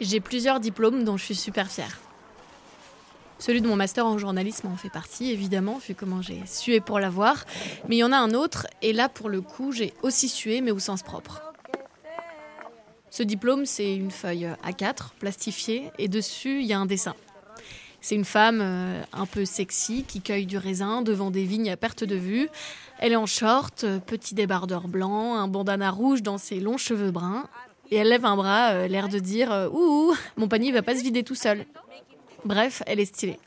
J'ai plusieurs diplômes dont je suis super fière. Celui de mon master en journalisme en fait partie, évidemment, vu comment j'ai sué pour l'avoir. Mais il y en a un autre, et là, pour le coup, j'ai aussi sué, mais au sens propre. Ce diplôme, c'est une feuille A4 plastifiée, et dessus, il y a un dessin. C'est une femme euh, un peu sexy qui cueille du raisin devant des vignes à perte de vue. Elle est en short, petit débardeur blanc, un bandana rouge dans ses longs cheveux bruns. Et elle lève un bras, euh, l'air de dire Ouh, mon panier va pas se vider tout seul. Bref, elle est stylée.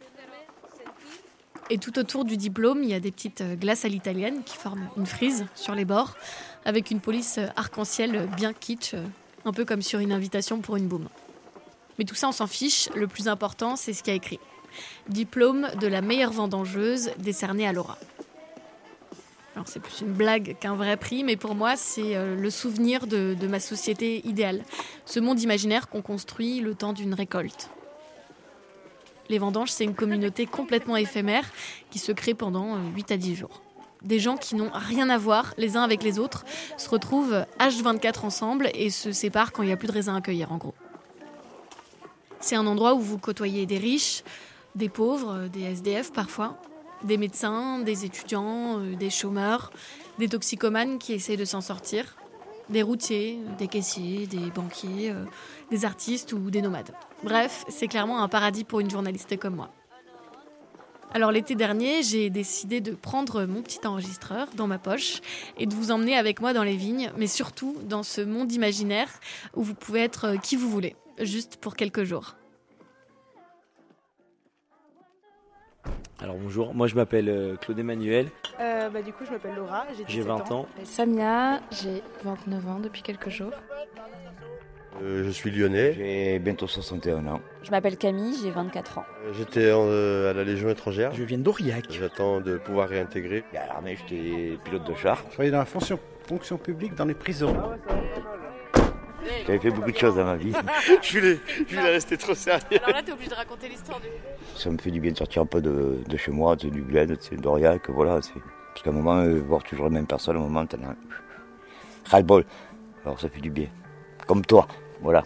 Et tout autour du diplôme, il y a des petites glaces à l'italienne qui forment une frise sur les bords, avec une police arc-en-ciel bien kitsch, un peu comme sur une invitation pour une boum. Mais tout ça, on s'en fiche. Le plus important, c'est ce qu'il y a écrit. Diplôme de la meilleure vendangeuse décerné à Laura. C'est plus une blague qu'un vrai prix, mais pour moi c'est euh, le souvenir de, ma société idéale, ce monde imaginaire qu'on construit le temps d'une récolte. Les vendanges, c'est une communauté complètement éphémère qui se crée pendant 8 euh, à 10 jours. Des gens qui n'ont rien à voir les uns avec les autres se retrouvent H24 ensemble et se séparent quand il n'y a plus de raisins à cueillir en gros. C'est un endroit où vous côtoyez des riches, des pauvres, des SDF parfois, des médecins, des étudiants, euh, des chômeurs, des toxicomanes qui essaient de s'en sortir, des routiers, des caissiers, des banquiers, euh, des artistes ou des nomades. Bref, c'est clairement un paradis pour une journaliste comme moi. Alors l'été dernier, j'ai décidé de prendre mon petit enregistreur dans ma poche et de vous emmener avec moi dans les vignes, mais surtout dans ce monde imaginaire où vous pouvez être euh, qui vous voulez juste pour quelques jours. Alors bonjour, moi je m'appelle euh, Claude Emmanuel. Euh, bah, du coup je m'appelle Laura, j'ai 20 ans. Samia, j'ai 29 ans depuis quelques jours. Euh, je suis lyonnais. J'ai bientôt 61 ans. Je m'appelle Camille, j'ai 24 ans. J'étais à la Légion étrangère. Je viens d'Aurillac. J'attends de pouvoir réintégrer. À l'armée, j'étais pilote de char. Je travaillais dans la fonction, fonction publique dans les prisons. J'avais fait beaucoup de choses dans ma vie. je, voulais, je voulais rester trop sérieux. Alors là, t'es obligé de raconter l'histoire du. Ça me fait du bien de sortir un peu de, de chez moi, du bled, d'Aurillac, voilà. Parce qu'à un moment, euh, voir toujours les mêmes personnes, à un moment, t'en as ras-le-bol. Alors ça fait du bien. Comme toi, voilà.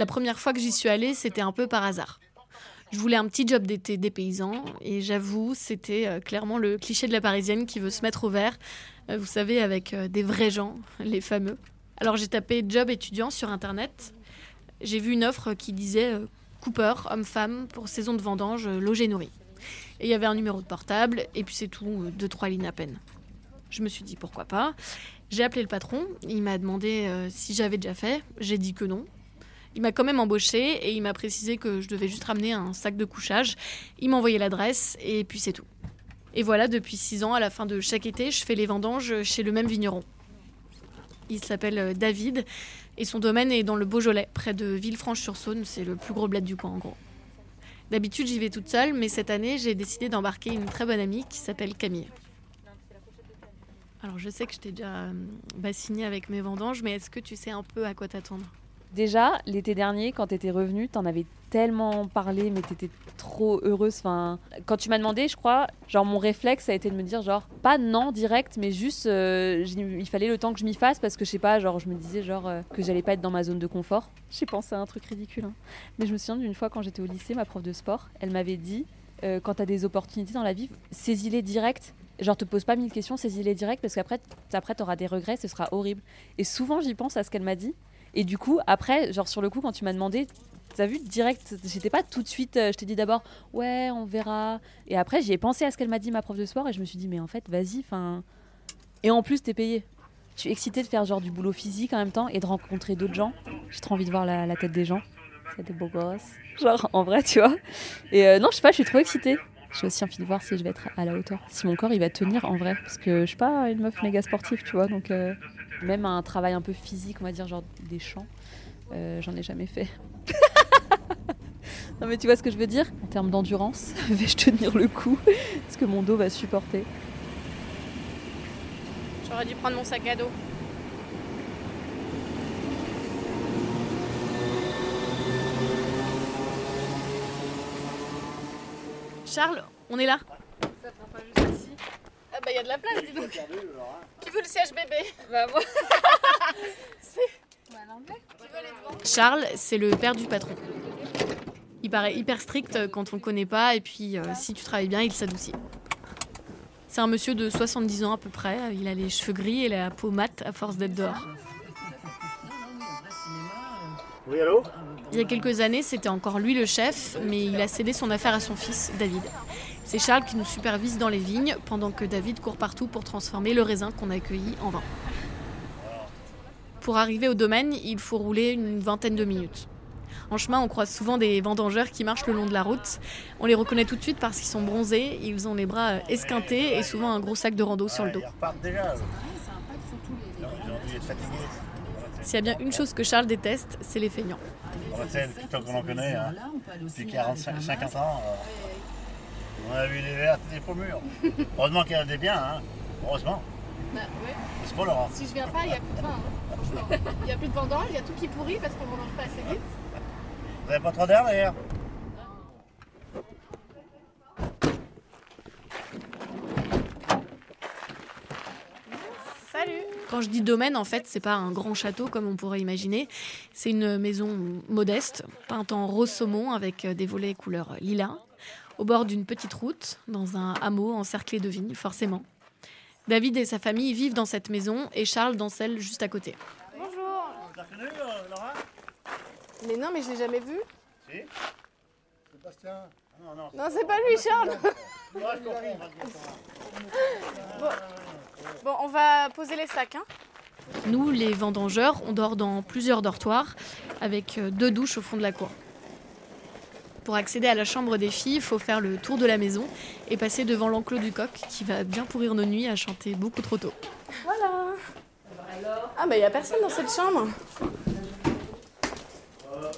La première fois que j'y suis allée, c'était un peu par hasard. Je voulais un petit job d'été des paysans et j'avoue, c'était euh, clairement le cliché de la parisienne qui veut se mettre au vert, euh, vous savez, avec euh, des vrais gens, les fameux. Alors j'ai tapé job étudiant sur internet. J'ai vu une offre qui disait Cooper, homme-femme, pour saison de vendange, logé nourri. Et il y avait un numéro de portable, et puis c'est tout, deux, trois lignes à peine. Je me suis dit pourquoi pas? J'ai appelé le patron, il m'a demandé si j'avais déjà fait. J'ai dit que non, il m'a quand même embauché et il m'a précisé que je devais juste ramener un sac de couchage. Il m'a envoyé l'adresse et puis c'est tout. Et voilà, depuis six ans, à la fin de chaque été, je fais les vendanges chez le même vigneron. Il s'appelle euh, David et son domaine est dans le Beaujolais, près de Villefranche-sur-Saône. C'est le plus gros bled du coin en gros. D'habitude, j'y vais toute seule, mais cette année, j'ai décidé d'embarquer une très bonne amie qui s'appelle Camille. Alors, je sais que je t'ai déjà euh, bassiné avec mes vendanges, mais est-ce que tu sais un peu à quoi t'attendre? Déjà, l'été dernier, quand tu étais revenue, t'en avais tellement parlé, mais t'étais trop heureuse. Enfin, quand tu m'as demandé, je crois, genre mon réflexe a été de me dire, genre, pas non direct, mais juste, euh, il fallait le temps que je m'y fasse parce que je sais pas, genre, je me disais, genre, euh, que j'allais pas être dans ma zone de confort. J'ai pensé à un truc ridicule, hein. mais je me souviens d'une fois quand j'étais au lycée, ma prof de sport, elle m'avait dit, euh, quand t'as des opportunités dans la vie, saisis-les direct. Genre, te pose pas mille questions, saisis-les direct parce qu'après, après, t'auras des regrets, ce sera horrible. Et souvent, j'y pense à ce qu'elle m'a dit. Et du coup, après, genre sur le coup, quand tu m'as demandé, t'as vu direct, j'étais pas tout de suite, euh, je t'ai dit d'abord, ouais, on verra. Et après, j'y ai pensé à ce qu'elle m'a dit, ma prof de sport, et je me suis dit, mais en fait, vas-y, enfin. Et en plus, t'es payé. Je suis excitée de faire genre du boulot physique en même temps et de rencontrer d'autres gens. J'ai trop envie de voir la, tête des gens. C'est des beaux gosses. Genre, en vrai, tu vois. Et euh, non, je sais pas, je suis trop excitée. J'ai aussi envie de voir si je vais être à la hauteur. Si mon corps, il va tenir en vrai. Parce que je suis pas une meuf méga sportive, tu vois. Donc. Euh, même un travail un peu physique, on va dire, genre des champs, Euh, J'en ai jamais fait. non mais tu vois ce que je veux dire? En termes d'endurance, vais-je tenir le coup? Est-ce que mon dos va supporter? J'aurais dû prendre mon sac à dos. Charles, on est là? Ça prend pas juste ici. Il y a de la place, dis donc. Qui veut le siège bébé Bah moi. Charles, c'est le père du patron. Il paraît hyper strict quand on le connaît pas et puis euh, si tu travailles bien, il s'adoucit. C'est un monsieur de 70 ans à peu près. Il a les cheveux gris et la peau mate à force d'être dehors. Oui, allô? Il y a quelques années, c'était encore lui le chef, mais il a cédé son affaire à son fils, David. C'est Charles qui nous supervise dans les vignes, pendant que David court partout pour transformer le raisin qu'on a accueilli en vin. Pour arriver au domaine, il faut rouler une vingtaine de minutes. En chemin, on croise souvent des vendangeurs qui marchent le long de la route. On les reconnaît tout de suite parce qu'ils sont bronzés, ils ont les bras esquintés et souvent un gros sac de rando sur le dos. S'il y a bien une chose que Charles déteste, c'est les feignants. Hein, depuis 45, 50 ans, euh, on a vu des vertes et des mûres. Heureusement qu'il y en a des biens, hein. heureusement. C'est pas Laurent. Si je viens pas, il n'y a plus de vin. hein, Il n'y a plus de vendange, il y a tout qui pourrit parce qu'on ne mange pas assez vite. Vous avez pas trop d'air d'ailleurs? Salut Quand je dis domaine, en fait, c'est pas un grand château comme on pourrait imaginer. C'est une maison modeste, peinte en rose saumon avec des volets couleur lilas, au bord d'une petite route, dans un hameau encerclé de vignes, forcément. David et sa famille vivent dans cette maison et Charles dans celle juste à côté. Bonjour reconnu euh, Laura? Mais non, mais je l'ai jamais vu. Si Sébastien Ah Non, non. Non, c'est pas lui, Charles Ouais, je comprends, on va le comprendre. Bon, on va poser les sacs, hein. Nous, les vendangeurs, on dort dans plusieurs dortoirs avec euh, deux douches au fond de la cour. Pour accéder à la chambre des filles, il faut faire le tour de la maison et passer devant l'enclos du coq qui va bien pourrir nos nuits à chanter beaucoup trop tôt. Voilà Ah, bah, il y a personne dans cette chambre. Euh,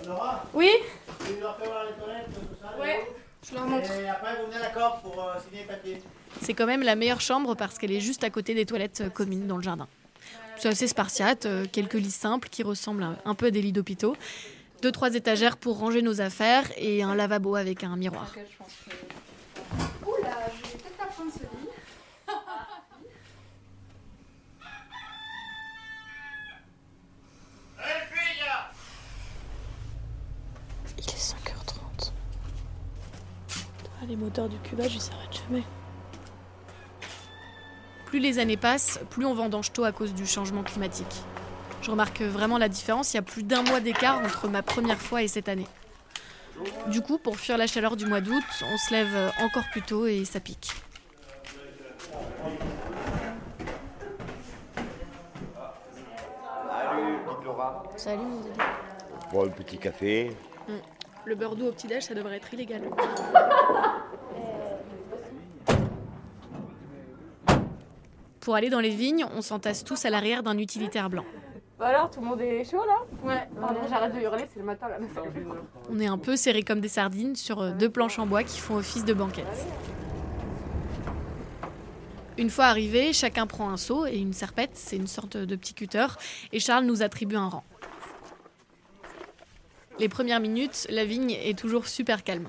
Laura, Oui tu leur fais voir les toilettes, tout ça Ouais. Je leur montre. Et après, vous venez à la corde pour euh, signer les papiers. C'est quand même la meilleure chambre parce qu'elle est juste à côté des toilettes euh, communes dans le jardin. C'est assez spartiate, euh, quelques lits simples qui ressemblent un peu à des lits d'hôpitaux, deux trois étagères pour ranger nos affaires et un lavabo avec un miroir. Il est 5h30. Ah, les moteurs du cuvage, ils s'arrêtent jamais. Plus les années passent, plus on vendange tôt à cause du changement climatique. Je remarque vraiment la différence, il y a plus d'un mois d'écart entre ma première fois et cette année. Du coup, pour fuir la chaleur du mois d'août, on se lève encore plus tôt et ça pique. Salut mon Dédé. Bon, un petit café. Le beurre doux au petit-déj, ça devrait être illégal. Pour aller dans les vignes, on s'entasse tous à l'arrière d'un utilitaire blanc. Bah alors, tout le monde est chaud, là? Ouais. Pardon, j'arrête de hurler, c'est le matin, là. On est un peu serrés comme des sardines sur euh, deux planches en bois qui font office de banquette. Une fois arrivés, chacun prend un seau et une serpette, c'est une sorte de petit cutter, et Charles nous attribue un rang. Les premières minutes, la vigne est toujours super calme.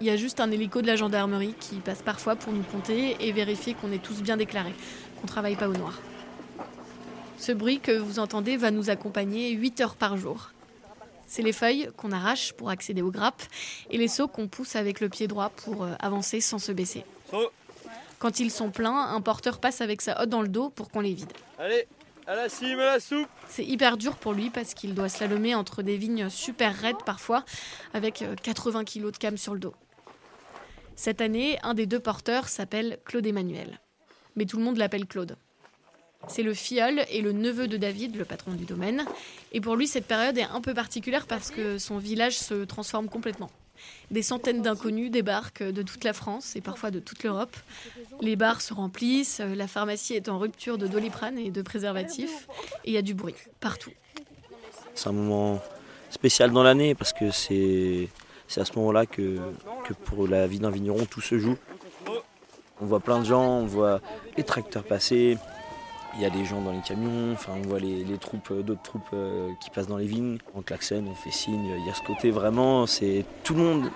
Il y a juste un hélico de la gendarmerie qui passe parfois pour nous compter et vérifier qu'on est tous bien déclarés, qu'on travaille pas au noir. Ce bruit que vous entendez va nous accompagner 8 heures par jour. C'est les feuilles qu'on arrache pour accéder aux grappes et les seaux qu'on pousse avec le pied droit pour euh, avancer sans se baisser. Quand ils sont pleins, un porteur passe avec sa hotte dans le dos pour qu'on les vide. Allez, à la cime, à la soupe C'est hyper dur pour lui parce qu'il doit slalomer entre des vignes super raides parfois, avec euh, 80 kilos de cam sur le dos. Cette année, un des deux porteurs s'appelle Claude Emmanuel. Mais tout le monde l'appelle Claude. C'est le filleul et le neveu de David, le patron du domaine. Et pour lui, cette période est un peu particulière parce que son village se transforme complètement. Des centaines d'inconnus débarquent de toute la France et parfois de toute l'Europe. Les bars se remplissent, la pharmacie est en rupture de doliprane et de préservatifs, et il y a du bruit partout. C'est un moment spécial dans l'année parce que c'est à ce moment-là que, que pour la vie d'un vigneron, tout se joue. On voit plein de gens, on voit les tracteurs passer, il y a des gens dans les camions, enfin on voit les, troupes, d'autres troupes euh, qui passent dans les vignes, on klaxonne, on fait signe, il y a ce côté vraiment, c'est tout le monde,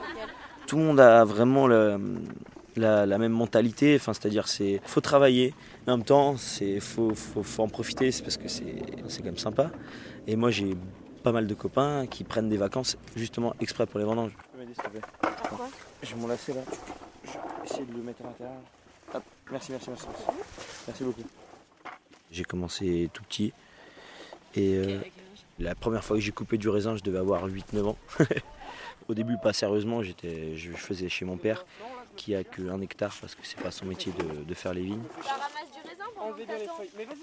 tout le monde a vraiment la, la, même mentalité, enfin c'est-à-dire c'est faut travailler, mais en même temps c'est faut, faut, faut, en profiter, c'est parce que c'est quand même sympa. Et moi j'ai pas mal de copains qui prennent des vacances justement exprès pour les vendanges. Je vais m'en lasser là. Je vais essayer de le mettre à l'intérieur. Merci, merci, merci. Merci beaucoup. J'ai commencé tout petit. Et euh, la première fois que j'ai coupé du raisin, je devais avoir 8-9 ans. Au début, pas sérieusement, j'étais, je faisais chez mon père, qui a qu'un hectare parce que c'est pas son métier de, faire les vignes.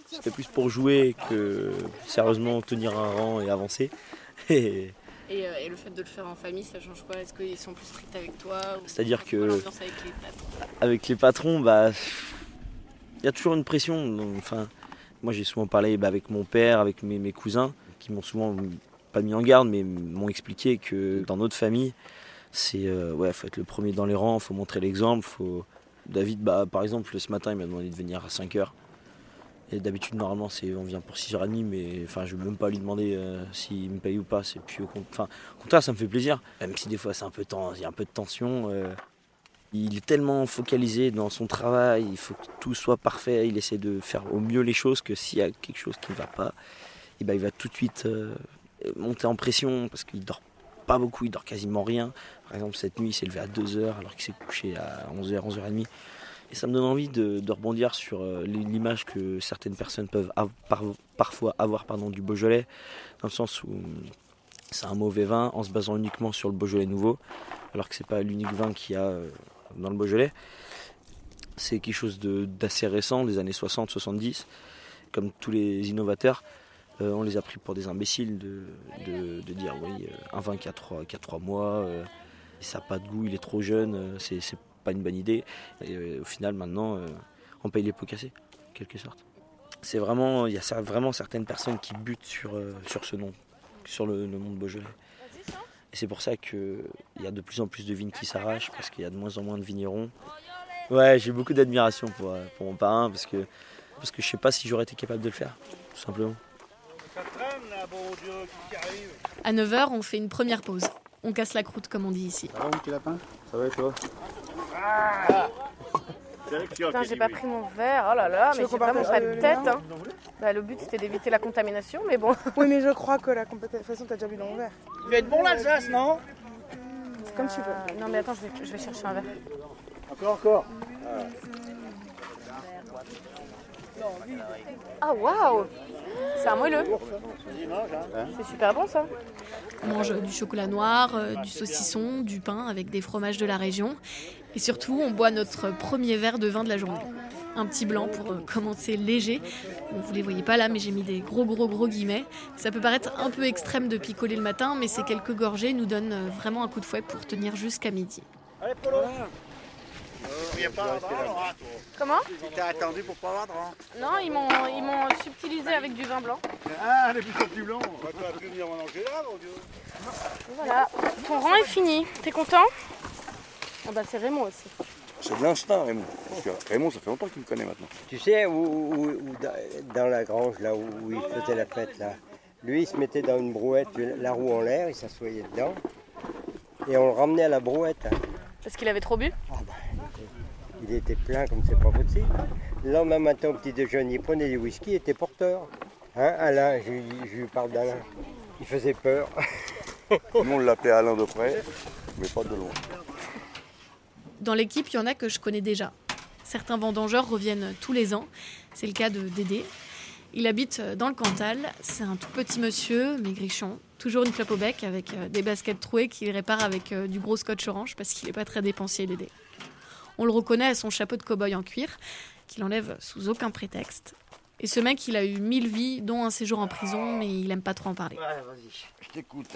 C'était plus pour jouer que sérieusement tenir un rang et avancer. Euh, et, le fait de le faire en famille, ça change quoi? Est-ce qu'ils sont plus stricts avec toi C'est-à-dire que avec les patrons, bah, il y a toujours une pression. enfin, moi, j'ai souvent parlé bah, avec mon père, avec mes, cousins, qui m'ont souvent pas mis en garde, mais m'ont expliqué que dans notre famille, c'est euh, ouais, faut être le premier dans les rangs, faut montrer l'exemple. David, bah, par exemple, ce matin, il m'a demandé de venir à 5 h Et d'habitude, normalement, c'est on vient pour 6h30, mais enfin, je ne veux même pas lui demander euh, s'il me paye ou pas. Au, contraire, ça me fait plaisir, même si des fois, c'est un peu il y a un peu de tension. Euh. Il est tellement focalisé dans son travail, il faut que tout soit parfait, il essaie de faire au mieux les choses, que s'il y a quelque chose qui ne va pas, eh ben, il va tout de suite euh, monter en pression parce qu'il dort pas beaucoup, il dort quasiment rien. Par exemple, cette nuit, il s'est levé à 2h alors qu'il s'est couché à 11h, 11h30. Et ça me donne envie de, rebondir sur euh, l'image que certaines personnes peuvent parfois avoir pardon, du Beaujolais, dans le sens où c'est un mauvais vin en se basant uniquement sur le Beaujolais nouveau, alors que c'est pas l'unique vin qu'il y a euh, dans le Beaujolais. C'est quelque chose d'assez récent, des années 60-70. Comme tous les innovateurs, euh, on les a pris pour des imbéciles de, dire oui, euh, un vin qui a trois, mois, ça n'a pas de goût, il est trop jeune, c'est pas une bonne idée. Et au final, maintenant, on paye les pots cassés, en quelque sorte. C'est vraiment, il y a vraiment certaines personnes qui butent sur, sur ce nom, sur le, le nom de Beaujolais. Et c'est pour ça qu'il y a de plus en plus de vignes qui s'arrachent, parce qu'il y a de moins en moins de vignerons. Ouais, j'ai beaucoup d'admiration pour, euh, pour, mon parrain, parce que, parce que je sais pas si j'aurais été capable de le faire, tout simplement. À 9h, on fait une première pause. On casse la croûte, comme on dit ici. Ça va, petit lapin? Ça va et toi? Putain, j'ai pas pris mon verre. Oh là là, mais j'ai vraiment pas de tête. Hein. Bah, le but c'était d'éviter la contamination, mais bon. Oui, mais je crois que la contamination, t'as déjà bu dans mon verre. Tu vas être bon l'Alsace, non? C'est comme tu veux. Non, mais attends, je vais, je vais chercher un verre. Encore, encore. Ah, waouh C'est un moelleux. C'est super bon ça. On mange du chocolat noir, euh, du saucisson, du pain avec des fromages de la région. Et surtout, on boit notre premier verre de vin de la journée. Un petit blanc pour euh, commencer léger. Vous vous les voyez pas là, mais j'ai mis des gros gros gros guillemets. Ça peut paraître un peu extrême de picoler le matin, mais ces quelques gorgées nous donnent euh, vraiment un coup de fouet pour tenir jusqu'à midi. Allez, Polo pas Comment T'as attendu pour pas avoir de Non, ils m'ont, ils m'ont subtilisé avec du vin blanc. Ah, les plutôt plus blanc. On va pas venir manger là, mon Dieu. Voilà, ton rang est fini. T'es content? Ah bah c'est Raymond aussi. C'est de l'instinct, Raymond. Parce que Raymond, ça fait longtemps qu'il me connaît maintenant. Tu sais, où, dans la grange, là où il faisait la fête, là, lui, il se mettait dans une brouette, la roue en l'air, il s'assoyait dedans, et on le ramenait à la brouette. Hein. Parce qu'il avait trop bu? Ah bah, il, était, plein comme c'est pas possible. Le lendemain matin, au petit déjeuner, il prenait du whisky, il était porteur. Hein, Alain, je, je lui parle d'Alain. Il faisait peur. Nous, on l'appelait Alain de près, mais pas de loin. Dans l'équipe, il y en a que je connais déjà. Certains vendangeurs reviennent tous les ans. C'est le cas de Dédé. Il habite dans le Cantal. C'est un tout petit monsieur, maigrichon, toujours une clope au bec avec euh, des baskets trouées qu'il répare avec euh, du gros scotch orange parce qu'il n'est pas très dépensier, Dédé. On le reconnaît à son chapeau de cow-boy en cuir, qu'il enlève sous aucun prétexte. Et ce mec, il a eu mille vies, dont un séjour en prison, mais il aime pas trop en parler. Ouais, vas-y, je t'écoute.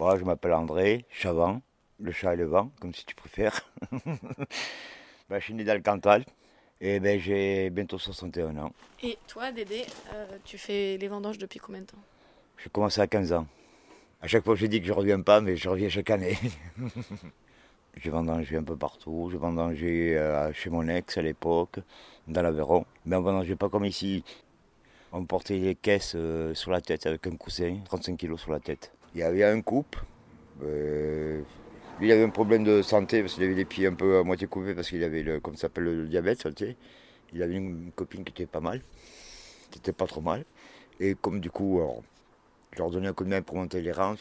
Moi, je m'appelle André Chavant le chat et le vent, comme si tu préfères. ben, je suis né dans le Cantal et ben, j'ai bientôt 61 ans. Et toi, Dédé, euh, tu fais les vendanges depuis combien de temps? J'ai commencé à 15 ans. À chaque fois, je dis que je ne reviens pas, mais je reviens chaque année. j'ai vendangé un peu partout. J'ai vendangé euh, chez mon ex à l'époque, dans l'Aveyron. Mais on vendangeait pas comme ici. On portait les caisses euh, sur la tête avec un coussin, 35 kilos sur la tête. Il y avait un couple. Euh, lui, il avait un problème de santé parce qu'il avait les pieds un peu à moitié coupés parce qu'il avait, le, comme ça le diabète. Il avait une copine qui était pas mal, qui était pas trop mal. Et comme du coup, je leur donnais un coup de main pour monter les rangs.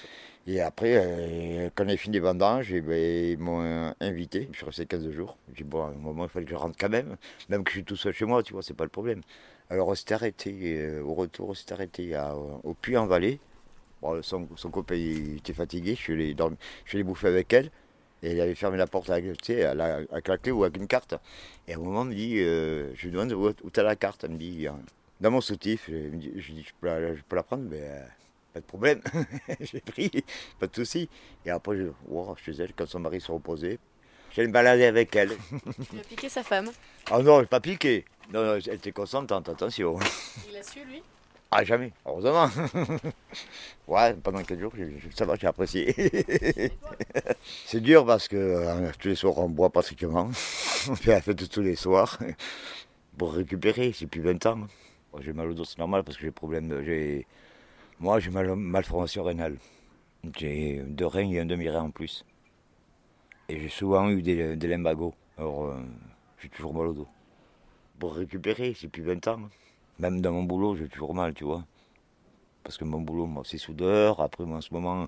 Et après, euh, quand a fini les vendanges, eh ben, ils m'ont invité. Je suis resté 15 jours. J'ai dit, bon, à un moment, il fallait que je rentre quand même. Même que je suis tout seul chez moi, tu vois, c'est pas le problème. Alors, on s'est arrêté, euh, au retour, on s'est arrêté au Puy-en-Vallée. Son, copain était fatigué, je suis, allé je bouffer avec elle. Et elle avait fermé la porte avec, tu sais, avec la clé ou avec une carte. Et à un moment, elle me dit, euh, je lui demande où, où tu as la carte. Elle me dit, dans mon soutif. Je, dis, je peux, la, je peux la prendre, mais pas de problème. J'ai pris, pas de souci. Et après, je, wow, chez elle, quand son mari se reposait, j'ai me balader avec elle. Tu as piqué sa femme? Ah non, je pas piqué. Non, non, elle était consentante, attention. Il a su, lui? Ah, jamais, heureusement. ouais, pendant quelques jours, ça va, j'ai apprécié. C'est dur parce que euh, tous les soirs, on boit pratiquement. On fait la fête tous les soirs pour récupérer, c'est plus 20 ans. J'ai mal au dos, c'est normal parce que j'ai problème. J'ai moi, j'ai mal, malformation rénale. J'ai deux reins et un demi-rein en plus. Et j'ai souvent eu des, des. Alors, euh, j'ai toujours mal au dos. Pour récupérer, c'est plus 20 ans. Même dans mon boulot, j'ai toujours mal, tu vois. Parce que mon boulot, moi, c'est soudeur. Après, moi, en ce moment,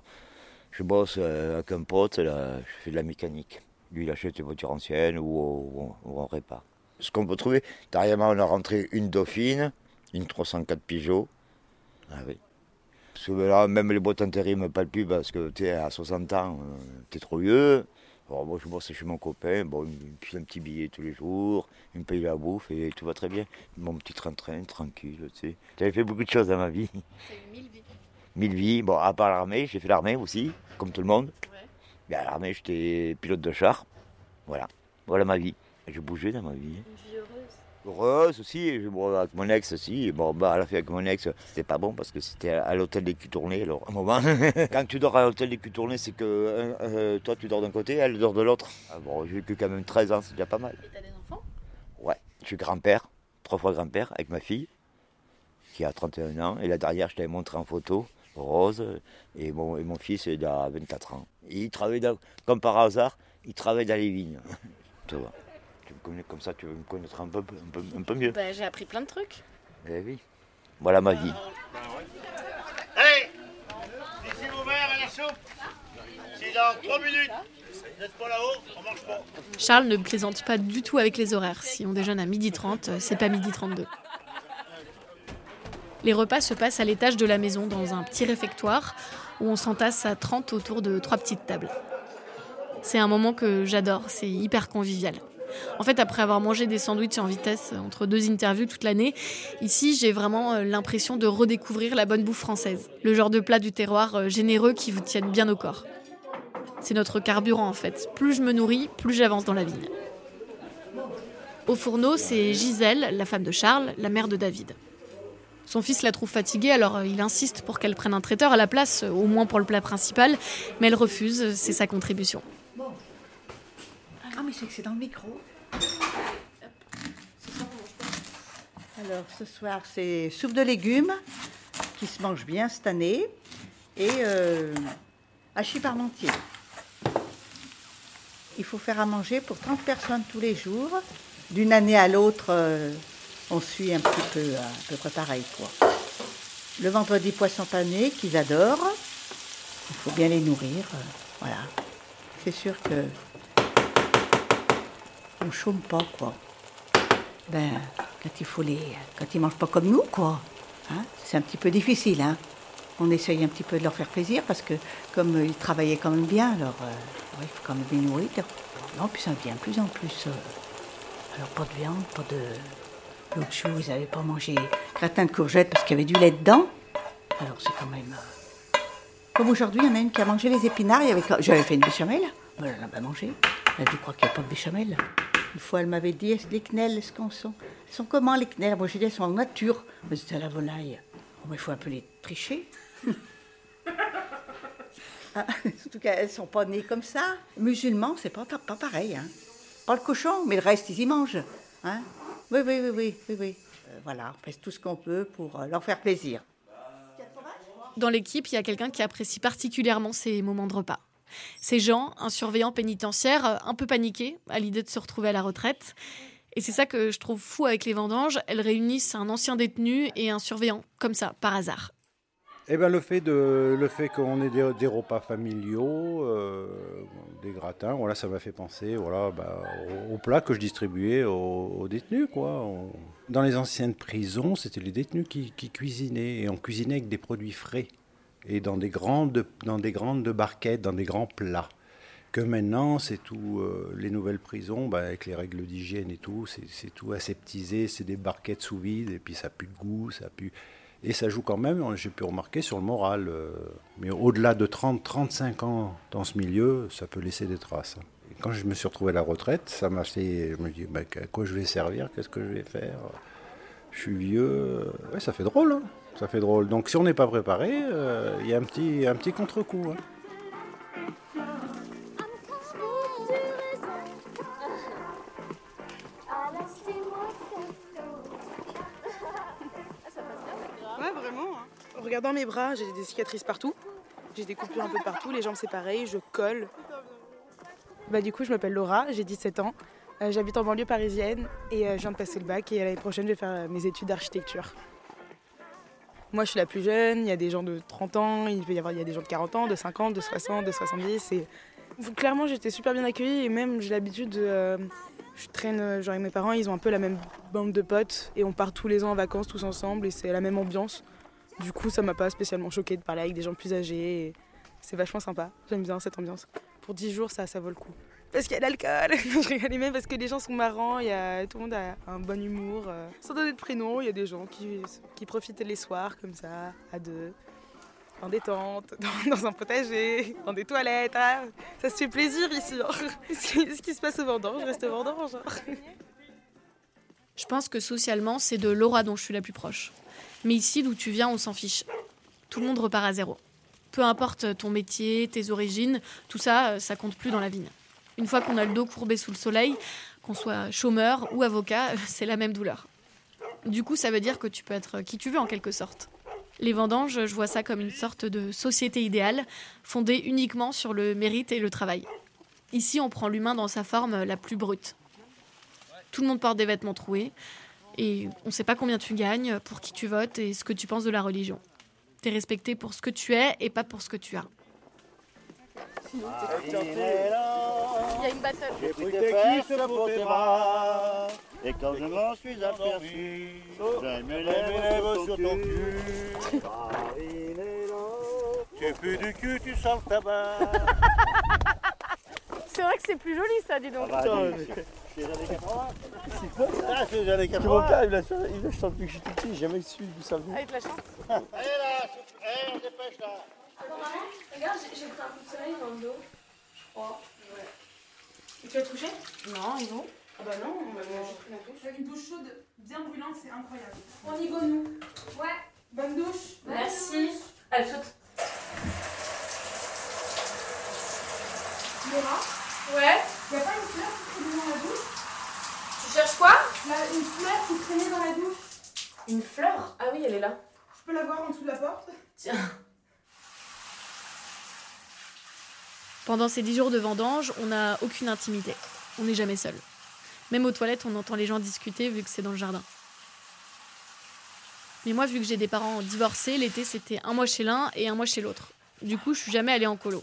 je bosse euh, avec un pote, là, je fais de la mécanique. Lui, il achète des voitures anciennes ou, on répare. Ce qu'on peut trouver, derrière moi, on a rentré une Dauphine, une 304 Peugeot. Ah oui. Parce que là, même les boîtes intérim me parlent plus parce que tu es à 60 ans, euh, tu es trop vieux. Alors, moi, je bosse chez mon copain, bon, il me file un petit billet tous les jours, il me paye la bouffe et tout va très bien. Mon petit train-train, tranquille, tu sais. J'avais fait beaucoup de choses dans ma vie. eu mille vies. Mille vies, bon, à part l'armée, j'ai fait l'armée aussi, comme tout le monde. Ouais. Mais à l'armée, j'étais pilote de char. Voilà, voilà ma vie. J'ai bougé dans ma vie. Une vie heureuse aussi. Bon, avec mon ex aussi. Bon, bah, à la fin, avec mon ex, c'était pas bon parce que c'était à l'hôtel des culs tournés. Alors, un moment, quand tu dors à l'hôtel des culs tournés, c'est que euh, toi, tu dors d'un côté, elle dort de l'autre. Ah, bon, j'ai vécu quand même 13 ans, c'est déjà pas mal. Et t'as des enfants? Ouais, je suis grand-père, trois fois grand-père, avec ma fille, qui a 31 ans. Et là derrière, je t'avais montré en photo. Rose et mon, et mon fils il a 24 ans. il travaille comme par hasard, il travaille dans les vignes. tu vois tu me connais comme ça, tu veux me connaître un peu, un peu, mieux. Bah, j'ai appris plein de trucs. Eh oui. Voilà ma vie. Hey Ici vos verres à la soupe Si dans 3 minutes vous n'êtes pas là-haut, on marche pas. Charles ne plaisante pas du tout avec les horaires. Si on déjeune à 12h30, c'est pas 12h32. Les repas se passent à l'étage de la maison, dans un petit réfectoire, où on s'entasse à 30 autour de trois petites tables. C'est un moment que j'adore, c'est hyper convivial. En fait, après avoir mangé des sandwichs en vitesse entre deux interviews toute l'année, ici, j'ai vraiment euh, l'impression de redécouvrir la bonne bouffe française. Le genre de plat du terroir euh, généreux qui vous tienne bien au corps. C'est notre carburant en fait. Plus je me nourris, plus j'avance dans la vigne. Au fourneau, c'est Gisèle, la femme de Charles, la mère de David. Son fils la trouve fatiguée, alors euh, il insiste pour qu'elle prenne un traiteur à la place, au moins pour le plat principal, mais elle refuse, c'est sa contribution. C'est que c'est dans le micro. Alors, ce soir, c'est soupe de légumes qui se mange bien cette année et euh, hachis parmentier. Il faut faire à manger pour 30 personnes tous les jours. D'une année à l'autre, euh, on suit un petit peu à peu près pareil. Quoi. Le vendredi poisson pané qu'ils adorent. Il faut bien les nourrir. Euh, voilà. C'est sûr que on chôme pas, quoi. Ben, quand il faut les. quand ils mangent pas comme nous, quoi. Hein, c'est un petit peu difficile, hein. On essaye un petit peu de leur faire plaisir parce que, comme ils travaillaient quand même bien, alors euh, il faut quand même les nourrir. Non, puis ça devient de plus en plus. Euh, alors, pas de viande, pas de. L'autre jour, ils n'avaient pas mangé gratin de courgettes parce qu'il y avait du lait dedans. Alors, c'est quand même. Euh, comme aujourd'hui, il y en a une qui a mangé les épinards. J'avais fait une béchamel. Ben, elle n'a pas mangé. Elle a dû croire qu'il n'y a pas de béchamel. Une fois, elle m'avait dit les quenelles, est-ce qu'on sont sont comment les quenelles? Moi, j'ai dit elles sont en nature. Mais c'était la volaille. il faut un peu les tricher. Ah, en tout cas, elles sont pas nées comme ça. Musulmans, c'est pas, pas pareil. Hein. Pas le cochon, mais le reste, ils y mangent. Hein. Oui, oui, oui, oui, oui. oui. Euh, voilà, on fait tout ce qu'on peut pour euh, leur faire plaisir. Dans l'équipe, il y a quelqu'un qui apprécie particulièrement ces moments de repas. C'est Jean, un surveillant pénitentiaire, euh, un peu paniqué à l'idée de se retrouver à la retraite. Et c'est ça que je trouve fou avec les vendanges. Elles réunissent un ancien détenu et un surveillant, comme ça, par hasard. Eh ben, le fait, de, le fait qu'on ait des, repas familiaux, euh, des gratins, voilà, ça m'a fait penser voilà, bah, aux, plats que je distribuais aux, détenus. Quoi. Dans les anciennes prisons, c'était les détenus qui, cuisinaient, et on cuisinait avec des produits frais, et dans des grandes, dans des grandes barquettes, dans des grands plats. Que maintenant, c'est tout, euh, les nouvelles prisons, bah, avec les règles d'hygiène et tout, c'est tout aseptisé, c'est des barquettes sous vide, et puis ça pue de goût, ça pue... Et ça joue quand même, j'ai pu remarquer, sur le moral. Euh, mais au-delà de 30-35 ans dans ce milieu, ça peut laisser des traces. quand je me suis retrouvé à la retraite, ça m'a fait. Je me dis, bah, à quoi je vais servir Qu'est-ce que je vais faire? Je suis vieux. Ouais, ça fait drôle. Hein. Ça fait drôle. Donc si on n'est pas préparé, euh, il y a un petit, un petit contre-coup. Hein. dans mes bras, j'ai des cicatrices partout. J'ai des coupures un peu partout, les jambes c'est pareil, je colle. Bah, du coup, je m'appelle Laura, j'ai 17 ans. Euh, j'habite en banlieue parisienne et euh, je viens de passer le bac et l'année prochaine je vais faire mes études d'architecture. Moi je suis la plus jeune, il y a des gens de 30 ans, il peut y avoir a des gens de 40 ans, de 50, de 60, de 70 et clairement j'étais super bien accueillie et même j'ai l'habitude de je traîne genre avec mes parents, ils ont un peu la même bande de potes et on part tous les ans en vacances tous ensemble et c'est la même ambiance. Du coup, ça m'a pas spécialement choqué de parler avec des gens plus âgés. C'est vachement sympa. J'aime bien cette ambiance. Pour 10 jours, ça, ça vaut le coup. Parce qu'il y a l'alcool. je rigole même parce que les gens sont marrants. Y a, tout le monde a un bon humour. Euh. Sans donner de prénom, il y a des gens qui, qui profitent les soirs comme ça, à deux, en détente, dans, un potager, dans des toilettes. Ah, ça se fait plaisir ici. Hein. Ce, qui, se passe au vendange reste au vendange. Hein. Je pense que socialement, c'est de Laura dont je suis la plus proche. Mais ici, d'où tu viens, on s'en fiche. Tout le monde repart à zéro. Peu importe ton métier, tes origines, tout ça, euh, ça compte plus dans la vigne. Une fois qu'on a le dos courbé sous le soleil, qu'on soit chômeur ou avocat, c'est la même douleur. Du coup, ça veut dire que tu peux être qui tu veux en quelque sorte. Les vendanges, je vois ça comme une sorte de société idéale, fondée uniquement sur le mérite et le travail. Ici, on prend l'humain dans sa forme la plus brute. Tout le monde porte des vêtements troués, et on ne sait pas combien tu gagnes, pour qui tu votes et ce que tu penses de la religion. Tu es respecté pour ce que tu es et pas pour ce que tu as. Il y a une battle. J'ai pris tes fesses pour tes bras. Et quand je m'en suis aperçu, j'ai mis les lèvres sur ton cul. Tu plus du cul, tu sens le tabac. C'est vrai que c'est plus joli ça, dis donc. Ah bah, c'est les années 80. Ah, c'est les années 80. Mon il a, il a chanté depuis que j'étais petit, j'ai jamais su d'où ça venait. Allez, de la chance. Allez là, allez, on dépêche là. Attends, maman, regarde, j'ai pris un coup de soleil dans le dos. Je crois. Ouais. Et tu as touché? Non, ils vont. Ah bah non, on va juste pris la douche. Avec une douche chaude bien brûlante, c'est incroyable. On y go, nous. Ouais. Bonne douche. Merci. Allez, saute. Laura? Ouais. Y'a pas une fleur qui traînait dans la douche? Tu cherches quoi? Une fleur qui traînait dans la douche. Une fleur? Ah oui, elle est là. Je peux la voir en dessous de la porte? Tiens. Pendant ces dix jours de vendange, on n'a aucune intimité. On n'est jamais seul. Même aux toilettes, on entend les gens discuter vu que c'est dans le jardin. Mais moi, vu que j'ai des parents divorcés, l'été c'était un mois chez l'un et un mois chez l'autre. Du coup, je suis jamais allée en colo.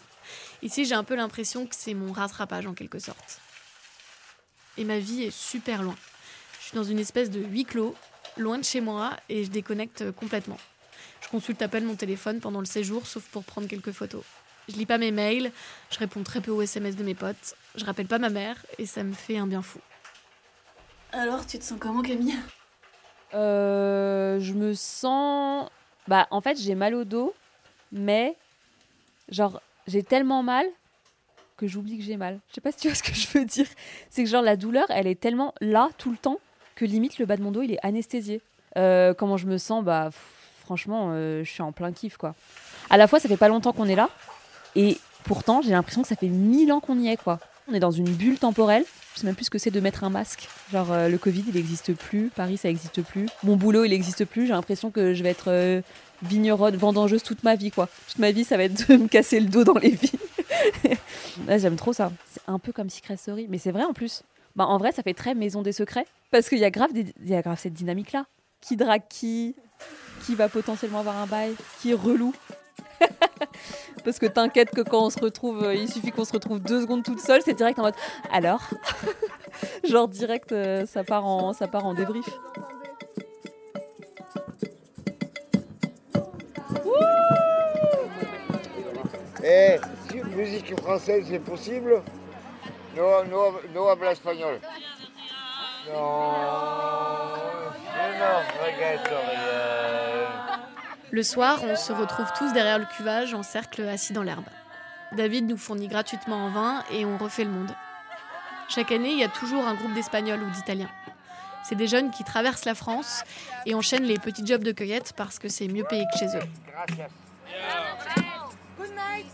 Ici, j'ai un peu l'impression que c'est mon rattrapage en quelque sorte. Et ma vie est super loin. Je suis dans une espèce de huis clos, loin de chez moi, et je déconnecte complètement. Je consulte à peine mon téléphone pendant le séjour, sauf pour prendre quelques photos. Je lis pas mes mails, je réponds très peu aux SMS de mes potes, je rappelle pas ma mère, et ça me fait un bien fou. Alors, tu te sens comment, Camille? Euh, Je me sens. Bah, en fait, j'ai mal au dos, mais genre j'ai tellement mal que j'oublie que j'ai mal. Je sais pas si tu vois ce que je veux dire. C'est que genre la douleur, elle est tellement là tout le temps que limite le bas de mon dos il est anesthésié. Euh, comment je me sens? Bah franchement, euh, je suis en plein kiff, quoi. À la fois, ça fait pas longtemps qu'on est là, et pourtant, j'ai l'impression que ça fait mille ans qu'on y est, quoi. On est dans une bulle temporelle. Je sais même plus ce que c'est de mettre un masque. Genre, euh, le Covid, il n'existe plus. Paris, ça n'existe plus. Mon boulot, il n'existe plus. J'ai l'impression que je vais être euh, vigneronne, vendangeuse toute ma vie, quoi. Toute ma vie, ça va être de me casser le dos dans les villes. J'aime trop ça. C'est un peu comme Secret Story. Mais c'est vrai en plus. Bah, en vrai, ça fait très maison des secrets. Parce qu'il y, a grave il y cette dynamique-là. Qui drague qui? Qui va potentiellement avoir un bail? Qui est relou? Parce que t'inquiète que quand on se retrouve, euh, il suffit qu'on se retrouve deux secondes toute seule, c'est direct en mode alors Genre direct, euh, ça, part en, ça part en débrief. Eh, musique française, c'est possible No, no, no habla espagnol. Rien. Le soir, on se retrouve tous derrière le cuvage en cercle assis dans l'herbe. David nous fournit gratuitement en vin et on refait le monde. Chaque année, il y a toujours un groupe d'Espagnols ou d'Italiens. C'est des jeunes qui traversent la France et enchaînent les petits jobs de cueillette parce que c'est mieux payé que chez eux. Good night.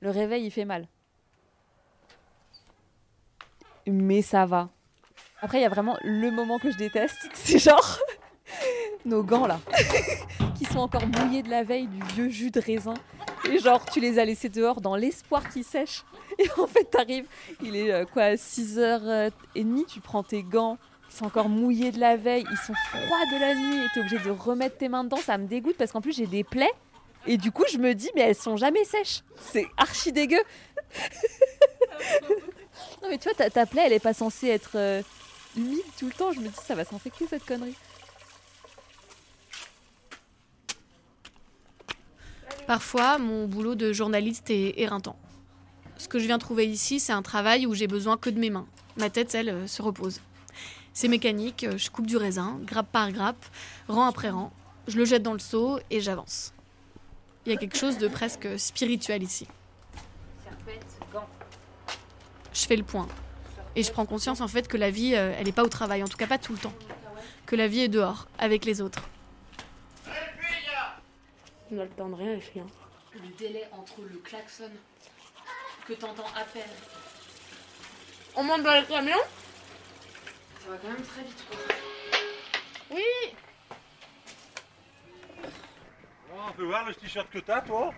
Le réveil, il fait mal. Mais ça va. Après, il y a vraiment le moment que je déteste. C'est genre nos gants là, qui sont encore mouillés de la veille du vieux jus de raisin. Et genre, tu les as laissés dehors dans l'espoir qu'ils sèchent. Et en fait, t'arrives, il est euh, quoi, 6h30, tu prends tes gants, ils sont encore mouillés de la veille, ils sont froids de la nuit, et t'es obligé de remettre tes mains dedans. Ça me dégoûte parce qu'en plus, j'ai des plaies. Et du coup, je me dis, mais elles sont jamais sèches. C'est archi dégueu. non, mais tu vois, ta, plaie, elle est pas censée être euh, humide tout le temps. Je me dis, ça va s'infecter cette connerie. Parfois, mon boulot de journaliste est éreintant. Ce que je viens trouver ici, c'est un travail où j'ai besoin que de mes mains. Ma tête, elle, euh, se repose. C'est mécanique, euh, je coupe du raisin, grappe par grappe, rang après rang. Je le jette dans le seau et j'avance. Il y a quelque chose de presque spirituel ici. Je fais le point. Et je prends conscience en fait que la vie, euh, elle n'est pas au travail, en tout cas pas tout le temps. Que la vie est dehors, avec les autres. On a le temps de rien, les filles. Le délai entre le klaxon que t'entends à peine. On monte dans le camion Ça va quand même très vite, quoi. Oui On peut voir le t-shirt que t'as, toi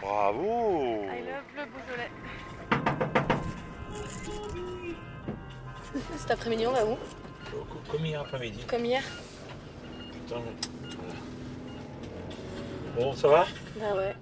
Bravo I love le Beaujolais. Cet après-midi, on va où? Comme hier après-midi. Comme hier Putain. Bon, ça va? Bah ouais.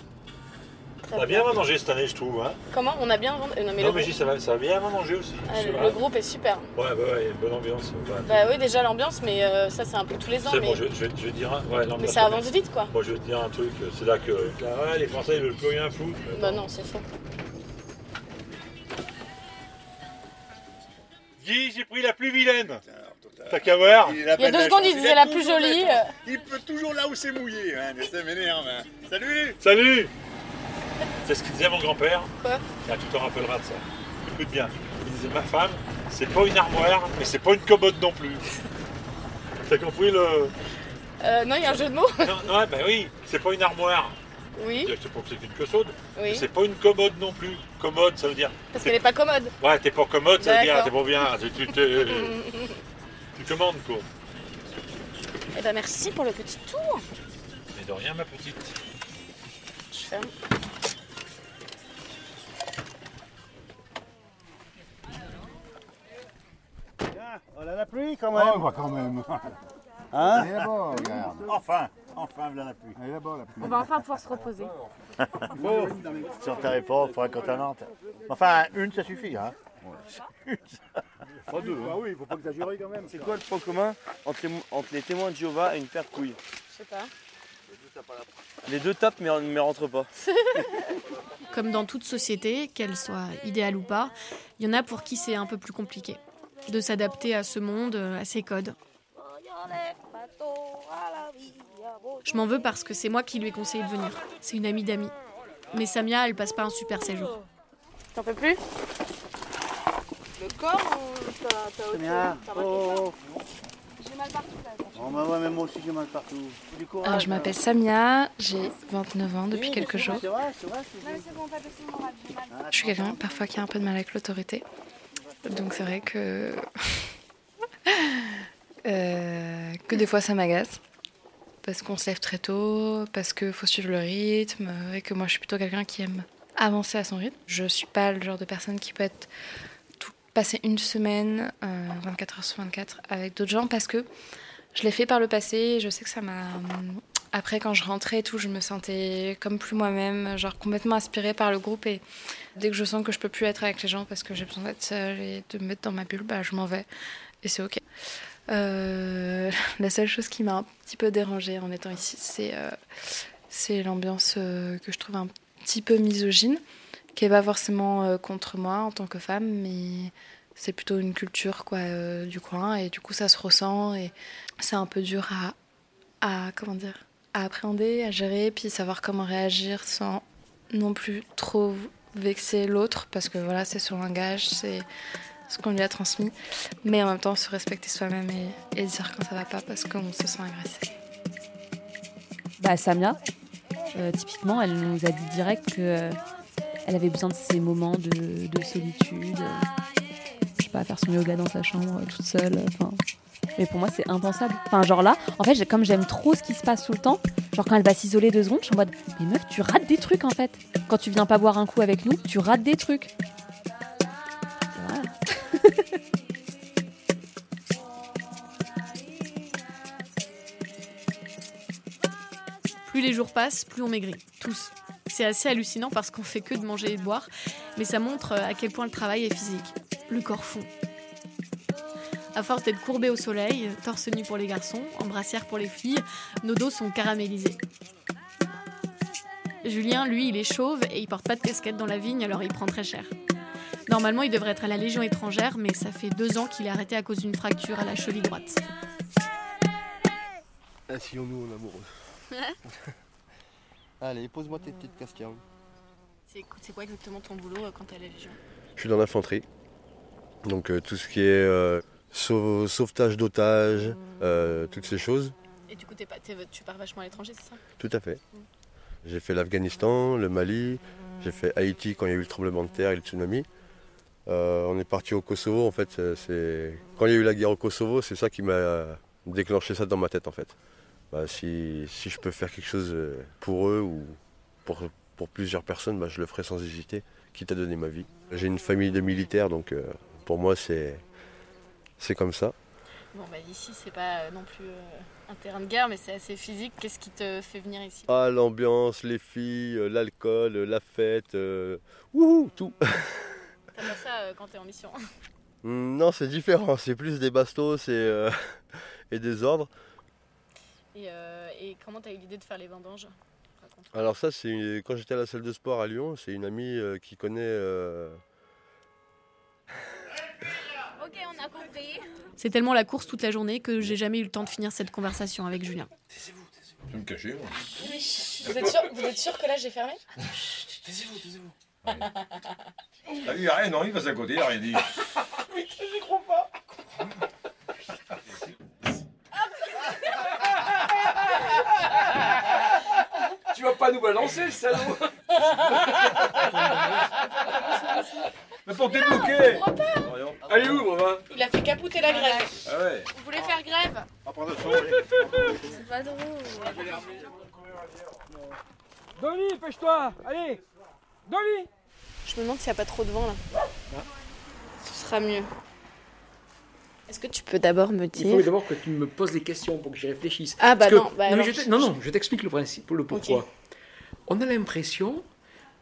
On a bien mangé cette année, je trouve. Hein Comment? On a bien vendu euh, Non, mais non, le, mais je dis, ça va, ça va bien manger aussi. ah, le- le groupe est super. Ouais, bah ouais, il y a une bonne ambiance. ouais. Bah oui, déjà l'ambiance, mais euh, ça c'est un peu tous les ans. C'est Mais, bon, je, je vais- je vais te dire un... ouais, non, mais ça avance vite quoi. Moi, je vais te dire un truc. C'est là que là, ouais, les Français, ils veulent plus rien foutre. mais Bah bon. non, c'est faux. Guy, j'ai pris la plus vilaine. T'as qu'à voir. Il y a deux secondes, il disait la plus jolie. euh. Il peut toujours là où c'est mouillé, hein, mais ça m'énerve. hein. Salut Salut C'est ce qu'il disait mon grand-père. Quoi Ah, tu te rappelleras de ça. Écoute bien. Il disait ma femme, c'est pas une armoire, mais c'est pas une commode non plus. T'as compris le. Euh, non, il y a un jeu de mots. Non, ouais, bah oui, c'est pas une armoire. Oui, C'est pour que c'est une queue oui. c'est pas une commode non plus. Commode, ça veut dire. Parce qu'elle est pas commode. Ouais, t'es pas commode, ça veut dire t'es pas bien. Tu, tu commandes quoi. Eh ben merci pour le petit tour. Mais de rien, ma petite. Je ferme. On a la pluie quand même. Oh, bah quand même. Hein? Elle est là-bas, regarde. Enfin, enfin, voilà la pluie. Elle est là-bas, la pluie. On va enfin pouvoir se reposer. Bon, si on t'arrive pas, il faudra qu'on t'en Nantes. Enfin, une, ça suffit, hein. Pas deux. Ah oui, il faut pas exagérer quand même. C'est quoi le point commun entre les, entre les témoins de Jéhovah et une paire de couilles? Je sais pas. Les deux tapent mais ne rentrent pas. Comme dans toute société, qu'elle soit idéale ou pas, il y en a pour qui c'est un peu plus compliqué de s'adapter à ce monde, à ses codes. Je m'en veux parce que c'est moi qui lui ai conseillé de venir. C'est une amie d'amis. Mais Samia, elle passe pas un super séjour. T'en peux plus? Le corps ou t'as Samia, oh, J'ai mal partout là. oh, bah ouais, mais moi aussi j'ai mal partout. Du courage, Alors, je m'appelle Samia, j'ai 29 ans depuis quelques jours. Vrai, vrai. Non bon, pas. Je suis quelqu'un parfois qui a un peu de mal avec l'autorité. Donc c'est vrai que... euh, que des fois ça m'agace. Parce qu'on se lève très tôt, parce qu'il faut suivre le rythme, et que moi je suis plutôt quelqu'un qui aime avancer à son rythme. Je suis pas le genre de personne qui peut être passer une semaine, euh, 24 heures sur 24, avec d'autres gens, parce que je l'ai fait par le passé, et je sais que ça m'a... Après, quand je rentrais et tout, je me sentais comme plus moi-même, genre complètement aspirée par le groupe. Et dès que je sens que je peux plus être avec les gens parce que j'ai besoin d'être seule et de me mettre dans ma bulle, bah, je m'en vais. Et c'est OK. Euh, la seule chose qui m'a un petit peu dérangée en étant ici, c'est euh, l'ambiance euh, que je trouve un petit peu misogyne, qui n'est pas forcément contre moi en tant que femme, mais c'est plutôt une culture quoi, du coin. Et du coup, ça se ressent et c'est un peu dur à, comment dire, à appréhender, à gérer, puis savoir comment réagir sans non plus trop vexer l'autre, parce que voilà, c'est son langage, c'est ce qu'on lui a transmis, mais en même temps se respecter soi-même et, dire quand ça va pas parce qu'on se sent agressé. Bah, Samia, euh, typiquement, elle nous a dit direct que euh, elle avait besoin de ces moments de, de solitude. euh, je sais pas, faire son yoga dans sa chambre toute seule. Enfin, mais pour moi, c'est impensable. Enfin, genre là, en fait, comme j'aime trop ce qui se passe tout le temps, genre quand elle va s'isoler deux secondes, je suis en mode, mais meuf, tu rates des trucs en fait. Quand tu viens pas boire un coup avec nous, tu rates des trucs. Voilà. Plus les jours passent, plus on maigrit. Tous. C'est assez hallucinant parce qu'on fait que de manger et de boire, mais ça montre euh, à quel point le travail est physique. Le corps fond. À force d'être courbé au soleil, torse nu pour les garçons, en brassière pour les filles, nos dos sont caramélisés. Julien, lui, il est chauve et il porte pas de casquette dans la vigne, alors il prend très cher. Normalement, il devrait être à la Légion étrangère, mais ça fait deux ans qu'il est arrêté à cause d'une fracture à la cheville droite. Asseyons-nous en amoureux. Allez, pose-moi tes petites casquettes. C'est c'est quoi exactement ton boulot euh, quand t'es à la Légion? Je suis dans l'infanterie. Donc euh, tout ce qui est euh, sau- sauvetage d'otages, euh, toutes ces choses. Et du coup, pas- tu pars vachement à l'étranger, c'est ça? Tout à fait. J'ai fait l'Afghanistan, le Mali, j'ai fait Haïti quand il y a eu le tremblement de terre et le tsunami. Euh, on est parti au Kosovo en fait. euh, C'est quand il y a eu la guerre au Kosovo, c'est ça qui m'a déclenché ça dans ma tête en fait. Bah, si, si je peux faire quelque chose pour eux ou pour, pour plusieurs personnes, bah, je le ferai sans hésiter, quitte à donner ma vie. J'ai une famille de militaires, donc euh, pour moi c'est c'est comme ça. Bon, bah ici, c'est pas euh, non plus euh, un terrain de guerre, mais c'est assez physique. Qu'est-ce qui te fait venir ici? Ah, l'ambiance, les filles, euh, l'alcool, la fête, euh, wouhou, tout. T'as pas ça euh, quand t'es en mission Hmm, non, c'est différent, c'est plus des bastos et, euh, et des ordres. et, et comment t'as eu l'idée de faire les vendanges? Alors ça, c'est quand j'étais à la salle de sport à Lyon, c'est une amie qui connaît... Ok, on a compris. C'est tellement la course toute la journée que j'ai jamais eu le temps de finir cette conversation avec Julien. Je vais me cacher, moi. Vous êtes sûr, vous êtes sûr que là j'ai fermé? Taisez-vous, taisez-vous. Ah, il a rien, non, il passe à côté, il a rien dit. J'y crois pas. Tu vas pas nous balancer, salaud Mais pour bloqué Allez, ouvre, va Il a fait capoter la grève. Ah ouais Vous voulez faire grève C'est pas drôle. Dolly, pêche-toi Allez Dolly Je me demande s'il n'y a pas trop de vent là. Ce sera mieux. Est-ce que tu peux d'abord me Il dire faut d'abord que tu me poses des questions pour que j'y réfléchisse. Ah, bah Parce que- non, bah mais alors, je non, non, je t'explique le principe, le pourquoi. On a l'impression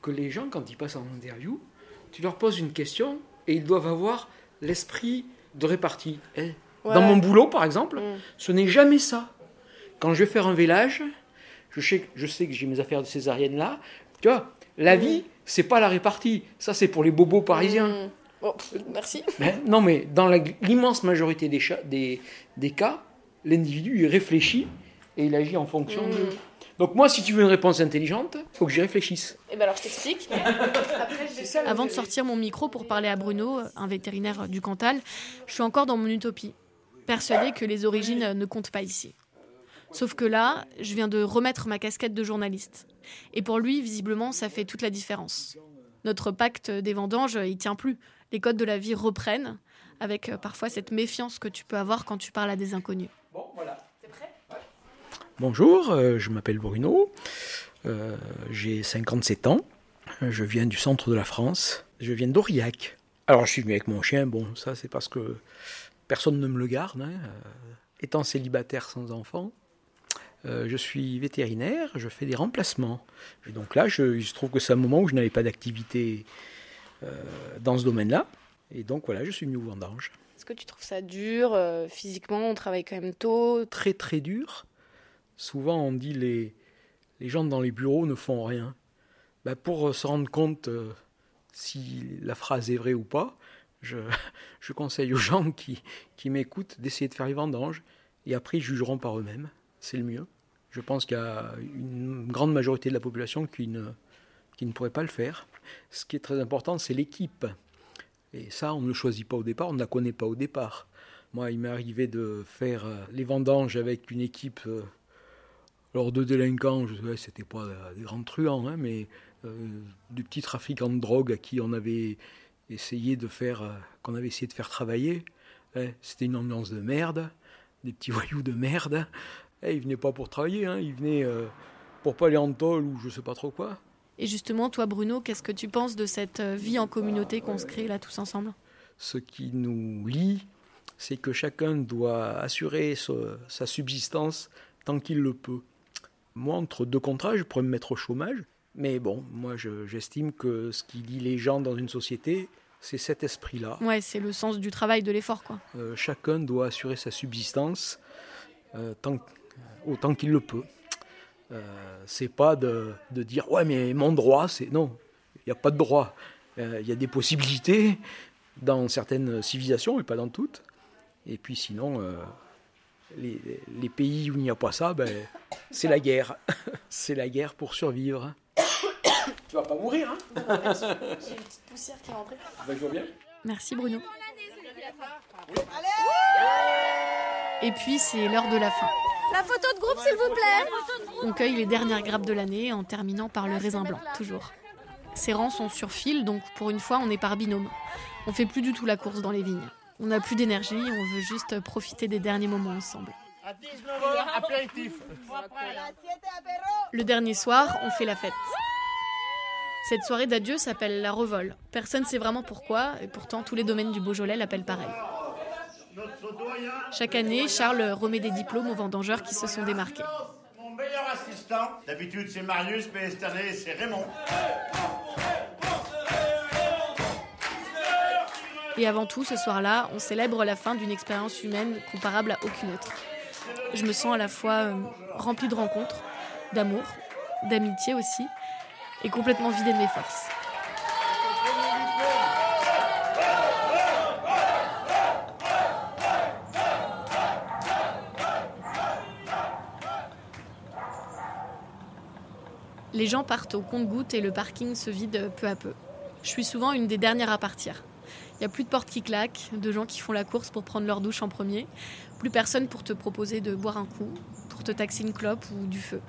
que les gens, quand ils passent en interview, tu leur poses une question et ils doivent avoir l'esprit de répartie. hein. Ouais. Dans mon boulot, par exemple, Mm. ce n'est jamais ça. Quand je vais faire un village, je sais, je sais que j'ai mes affaires de césarienne là. Tu vois, la vie, c'est pas la répartie. Ça, c'est pour les bobos parisiens. Mm. Pff, merci. Mais non, mais dans l'immense majorité des, des, des cas, l'individu il réfléchit et il agit en fonction de. Donc moi, si tu veux une réponse intelligente, il faut que j'y réfléchisse. Et eh ben alors je t'explique. Avant de sortir mon micro pour parler à Bruno, un vétérinaire du Cantal, je suis encore dans mon utopie, persuadée que les origines ne comptent pas ici. Sauf que là, je viens de remettre ma casquette de journaliste. Et pour lui, visiblement, ça fait toute la différence. Notre pacte des vendanges, il tient plus. Les codes de la vie reprennent, avec euh, parfois cette méfiance que tu peux avoir quand tu parles à des inconnus. Bon, voilà. Bonjour, euh, je m'appelle Bruno, euh, j'ai 57 ans, je viens du centre de la France, je viens d'Aurillac. Alors je suis venu avec mon chien, bon ça c'est parce que personne ne me le garde, hein. Euh, étant célibataire sans enfant, je suis vétérinaire, je fais des remplacements. Et donc là, je, il se trouve que c'est un moment où je n'avais pas d'activité dans ce domaine-là, et donc voilà, je suis venu au vendange. Est-ce que tu trouves ça dur physiquement? On travaille quand même tôt? Très très dur. Souvent, on dit les, les gens dans les bureaux ne font rien. Ben, pour euh, se rendre compte euh, si la phrase est vraie ou pas, je, conseille aux gens qui, qui m'écoutent d'essayer de faire les vendanges et après ils jugeront par eux-mêmes. C'est le mieux. Je pense qu'il y a une grande majorité de la population qui ne, qui ne pourrait pas le faire. Ce qui est très important, c'est l'équipe. Et ça, on ne le choisit pas au départ, on ne la connaît pas au départ. Moi, il m'est arrivé de faire euh, les vendanges avec une équipe alors de délinquants, je sais, c'était pas des grands truands, hein, mais euh, du petit de drogue à qui on avait essayé de faire, euh, qu'on avait essayé de faire travailler. Hein. c'était une ambiance de merde, des petits voyous de merde. Ils eh, ils venaient pas pour travailler, hein, ils venaient euh, pour pas aller en tôle ou je sais pas trop quoi. Et justement, toi Bruno, qu'est-ce que tu penses de cette vie en communauté qu'on se crée là tous ensemble? Ce qui nous lie, c'est que chacun doit assurer sa subsistance tant qu'il le peut. Moi, entre deux contrats, je pourrais me mettre au chômage. Mais bon, moi, j'estime que ce qui lie les gens dans une société, c'est cet esprit-là. Ouais, c'est le sens du travail, de l'effort, quoi. Euh, chacun doit assurer sa subsistance euh, tant, autant qu'il le peut. Euh, c'est pas de, de, dire ouais, mais mon droit, c'est non. Il n'y a pas de droit. Euh, il y a des possibilités dans certaines civilisations, mais pas dans toutes. Et puis sinon, les, pays où il n'y a pas ça, ben, c'est la guerre. c'est la guerre pour survivre. tu vas pas mourir, hein J'ai une petite poussière qui est rentrée. Ben, je bien. Merci Bruno. Et puis c'est l'heure de la fin. La photo de groupe, s'il vous plaît. On cueille les dernières grappes de l'année en terminant par le raisin blanc, toujours. Ces rangs sont sur fil, donc pour une fois, on est par binôme. On fait plus du tout la course dans les vignes. On n'a plus d'énergie, on veut juste profiter des derniers moments ensemble. Le dernier soir, on fait la fête. Cette soirée d'adieu s'appelle la revol. Personne ne sait vraiment pourquoi, et pourtant tous les domaines du Beaujolais l'appellent pareil. Chaque année, Charles remet des diplômes aux vendangeurs qui se sont démarqués. Mon meilleur assistant, d'habitude c'est Marius, mais cette année c'est Raymond. Et avant tout, ce soir-là, on célèbre la fin d'une expérience humaine comparable à aucune autre. Je me sens à la fois euh, remplie de rencontres, d'amour, d'amitié aussi, et complètement vidée de mes forces. Les gens partent au compte-gouttes et le parking se vide peu à peu. Je suis souvent une des dernières à partir. N'y a plus de portes qui claquent, de gens qui font la course pour prendre leur douche en premier. Plus personne pour te proposer de boire un coup, pour te taxer une clope ou du feu.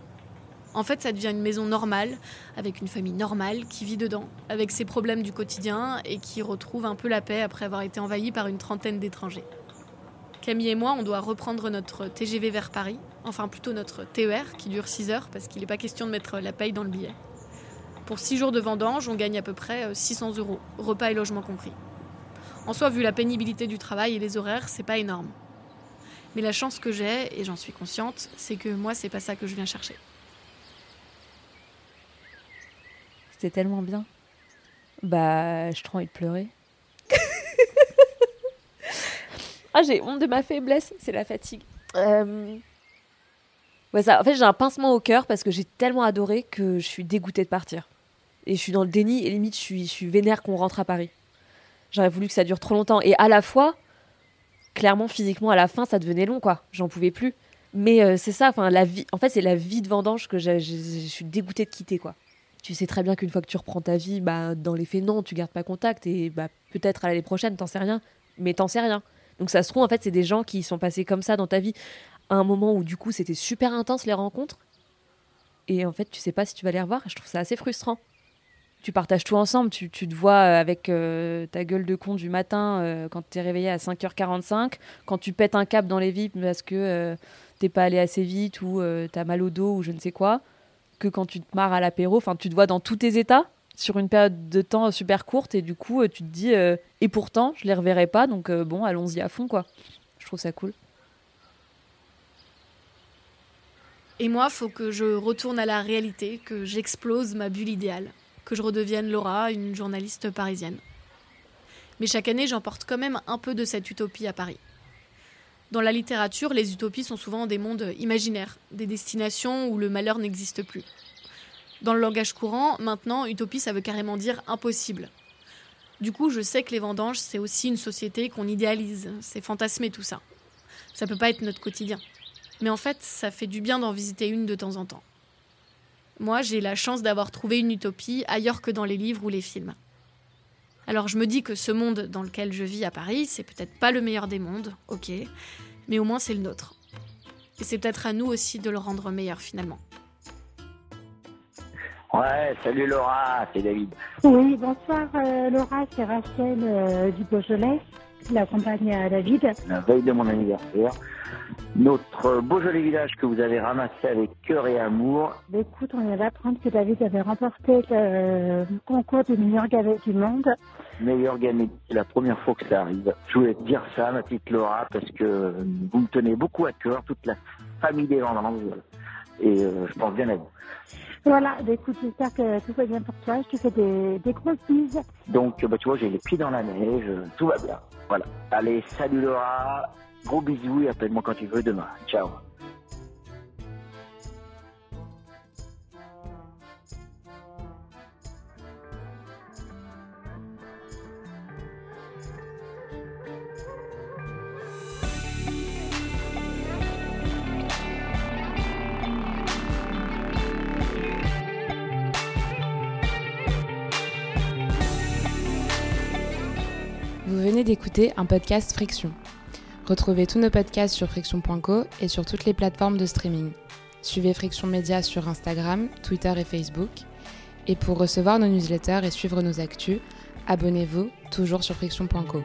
En fait, ça devient une maison normale, avec une famille normale qui vit dedans, avec ses problèmes du quotidien et qui retrouve un peu la paix après avoir été envahie par une trentaine d'étrangers. Camille et moi, on doit reprendre notre TGV vers Paris, enfin plutôt notre TER qui dure 6 heures parce qu'il n'est pas question de mettre la paye dans le billet. Pour 6 jours de vendange, on gagne à peu près 600 euh, euros, repas et logement compris. En soi, vu la pénibilité du travail et les horaires, c'est pas énorme. Mais la chance que j'ai, et j'en suis consciente, c'est que moi, c'est pas ça que je viens chercher. C'était tellement bien. Bah, je trop envie de pleurer. ah, j'ai honte de ma faiblesse, c'est la fatigue. Euh, ouais, ça, en fait, j'ai un pincement au cœur parce que j'ai tellement adoré que je suis dégoûtée de partir. Et je suis dans le déni et limite, je suis, je suis vénère qu'on rentre à Paris. J'aurais voulu que ça dure trop longtemps. Et à la fois, clairement, physiquement, à la fin, ça devenait long, quoi. J'en pouvais plus. Mais euh, c'est ça, enfin la vie. En fait, c'est la vie de vendange que je, suis dégoûtée de quitter, quoi. Tu sais très bien qu'une fois que tu reprends ta vie, bah dans les faits non, tu gardes pas contact et bah peut-être à l'année prochaine, t'en sais rien, mais t'en sais rien. Donc ça se trouve en fait, c'est des gens qui sont passés comme ça dans ta vie à un moment où du coup c'était super intense les rencontres et en fait tu sais pas si tu vas les revoir. Je trouve ça assez frustrant tu partages tout ensemble. Tu, te vois euh, avec euh, ta gueule de con du matin euh, quand tu es réveillé à 5h45, quand tu pètes un câble dans les vipes parce que t'es pas allé assez vite ou tu as mal au dos ou je ne sais quoi, que quand tu te marres à l'apéro. Enfin, tu te vois dans tous tes états sur une période de temps super courte et du coup, tu te dis et pourtant, je les reverrai pas donc bon, allons-y à fond quoi. Je trouve ça cool. Et moi, faut que je retourne à la réalité, que j'explose ma bulle idéale que je redevienne Laura, une journaliste parisienne. Mais chaque année, j'emporte quand même un peu de cette utopie à Paris. Dans la littérature, les utopies sont souvent des mondes imaginaires, des destinations où le malheur n'existe plus. Dans le langage courant, maintenant, utopie, ça veut carrément dire impossible. Du coup, je sais que les vendanges, c'est aussi une société qu'on idéalise, c'est fantasmer tout ça. Ça peut pas être notre quotidien. Mais en fait, ça fait du bien d'en visiter une de temps en temps. Moi, j'ai la chance d'avoir trouvé une utopie ailleurs que dans les livres ou les films. Alors je me dis que ce monde dans lequel je vis à Paris, c'est peut-être pas le meilleur des mondes, ok, mais au moins c'est le nôtre. Et c'est peut-être à nous aussi de le rendre meilleur finalement. Ouais, salut Laura, c'est David. Oui, bonsoir euh, Laura, c'est Rachel euh, du Beaujolais, la compagne à David. La veille de mon anniversaire notre Beaujolais village que vous avez ramassé avec cœur et amour. Bah, écoute, on vient d'apprendre que David avait remporté le concours du meilleur gavet du monde. Meilleur gavet, c'est la première fois que ça arrive. Je voulais te dire ça, ma petite Laura, parce que vous me tenez beaucoup à cœur, toute la famille des vendanges, et euh, je pense bien à vous. Voilà, bah, écoute, j'espère que tout va bien pour toi. Je te fais des, des grosses bises. Donc, bah, tu vois, j'ai les pieds dans la neige, tout va bien. Voilà. Allez, salut Laura, Gros bisous et appelle-moi quand tu veux demain. Ciao. Vous venez d'écouter un podcast Friction. Retrouvez tous nos podcasts sur friction.co et sur toutes les plateformes de streaming. Suivez Friction Média sur Instagram, Twitter et Facebook. Et pour recevoir nos newsletters et suivre nos actus, abonnez-vous toujours sur friction.co.